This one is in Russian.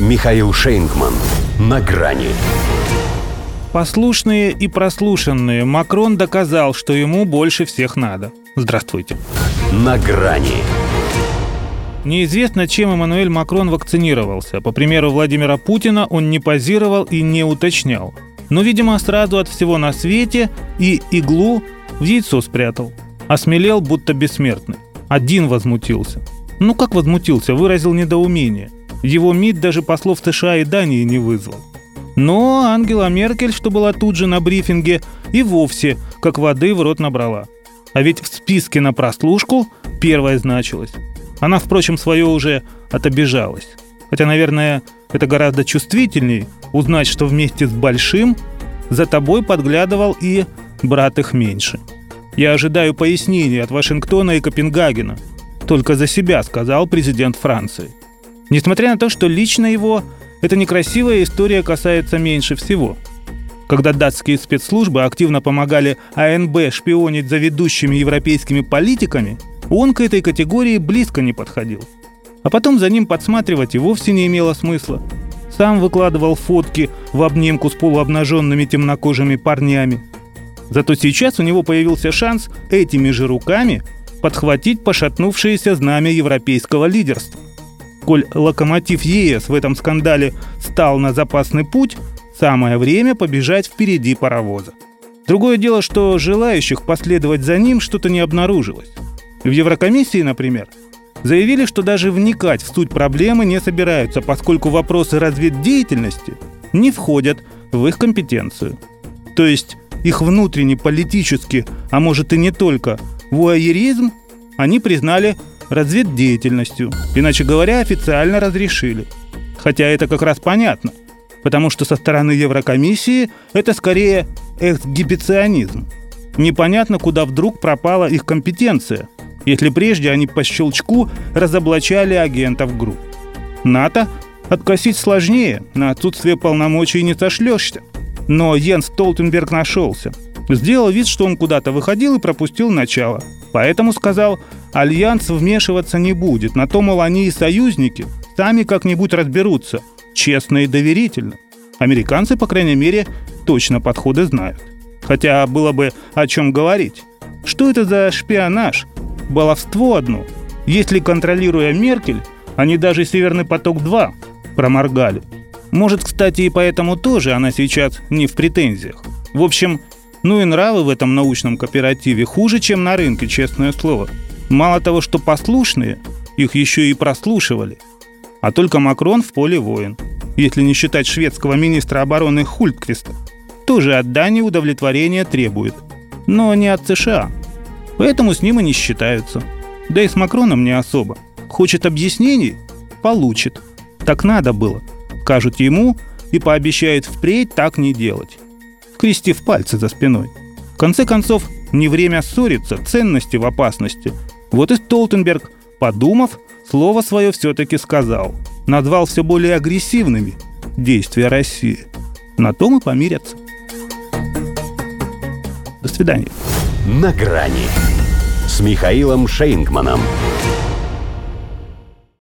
Михаил Шейнгман. На грани. Послушные и прослушанные, Макрон доказал, что ему больше всех надо. Здравствуйте. На грани. Неизвестно, чем Эммануэль Макрон вакцинировался. По примеру Владимира Путина он не позировал и не уточнял. Но, видимо, сразу от всего на свете и иглу в яйцо спрятал. Осмелел, будто бессмертный. Один возмутился. Ну как возмутился, выразил недоумение. Его МИД даже послов США и Дании не вызвал. Но Ангела Меркель, что была тут же на брифинге, и вовсе как воды в рот набрала. А ведь в списке на прослушку первая значилась. Она, впрочем, свое уже отобежалась. Хотя, наверное, это гораздо чувствительней узнать, что вместе с Большим за тобой подглядывал и брат их меньше. Я ожидаю пояснений от Вашингтона и Копенгагена. Только за себя, сказал президент Франции. Несмотря на то, что лично его эта некрасивая история касается меньше всего. Когда датские спецслужбы активно помогали АНБ шпионить за ведущими европейскими политиками, он к этой категории близко не подходил. А потом за ним подсматривать и вовсе не имело смысла. Сам выкладывал фотки в обнимку с полуобнаженными темнокожими парнями. Зато сейчас у него появился шанс этими же руками подхватить пошатнувшееся знамя европейского лидерства. Коль локомотив ЕС в этом скандале стал на запасный путь, самое время побежать впереди паровоза. Другое дело, что желающих последовать за ним что-то не обнаружилось. В Еврокомиссии, например, заявили, что даже вникать в суть проблемы не собираются, поскольку вопросы разведдеятельности не входят в их компетенцию. То есть их внутренний политический, а может и не только, вуайеризм они признали разведдеятельностью, иначе говоря, официально разрешили. Хотя это как раз понятно, потому что со стороны Еврокомиссии это скорее эксгибиционизм. Непонятно, куда вдруг пропала их компетенция, если прежде они по щелчку разоблачали агентов групп. НАТО откосить сложнее, на отсутствие полномочий не сошлешься. Но Йенс Столтенберг нашелся. Сделал вид, что он куда-то выходил и пропустил начало. Поэтому сказал, Альянс вмешиваться не будет. На то, мол, они и союзники. Сами как-нибудь разберутся. Честно и доверительно. Американцы, по крайней мере, точно подходы знают. Хотя было бы о чем говорить. Что это за шпионаж? Баловство одно. Если, контролируя Меркель, они даже «Северный поток-2» проморгали. Может, кстати, и поэтому тоже она сейчас не в претензиях. В общем, ну и нравы в этом научном кооперативе хуже, чем на рынке, честное слово. Мало того, что послушные, их еще и прослушивали. А только Макрон в поле воин. Если не считать шведского министра обороны Хультквиста. Тоже от Дании удовлетворения требует. Но не от США. Поэтому с ним и не считаются. Да и с Макроном не особо. Хочет объяснений? Получит. Так надо было. Скажут ему и пообещают впредь так не делать. Скрестив пальцы за спиной. В конце концов, не время ссориться, ценности в опасности – вот и Столтенберг, подумав, слово свое все-таки сказал. Назвал все более агрессивными действия России. На том и помирятся. До свидания. На грани с Михаилом Шейнгманом.